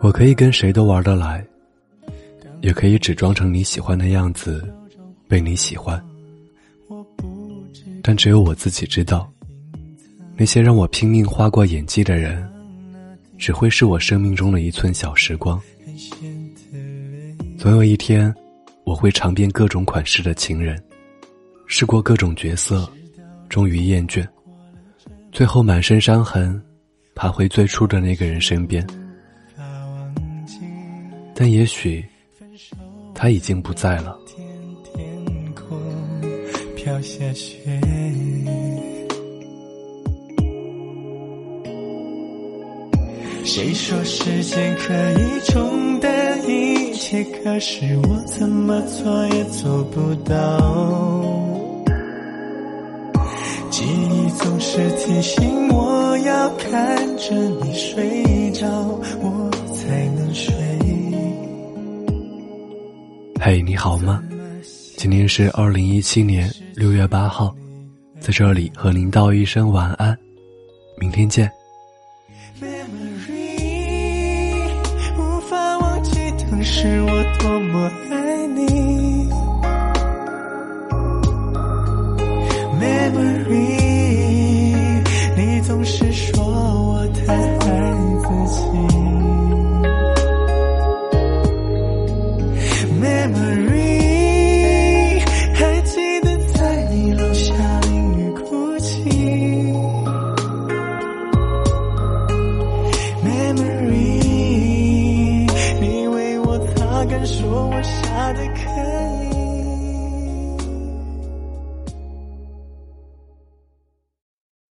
我可以跟谁都玩得来，也可以只装成你喜欢的样子，被你喜欢。但只有我自己知道，那些让我拼命花过演技的人，只会是我生命中的一寸小时光。总有一天，我会尝遍各种款式的情人，试过各种角色，终于厌倦，最后满身伤痕，爬回最初的那个人身边。但也许，他已经不在了。天空飘下雪谁说时间可以冲淡一切？可是我怎么做也做不到。记忆总是提醒我要看着你睡着，我嘿，你好吗？今天是二零一七年六月八号，在这里和您道一声晚安，明天见。无法忘记当时我多么爱你。Memory，Memory，还记得在你楼下淋雨哭泣。Memory，你为我擦干说我傻的可以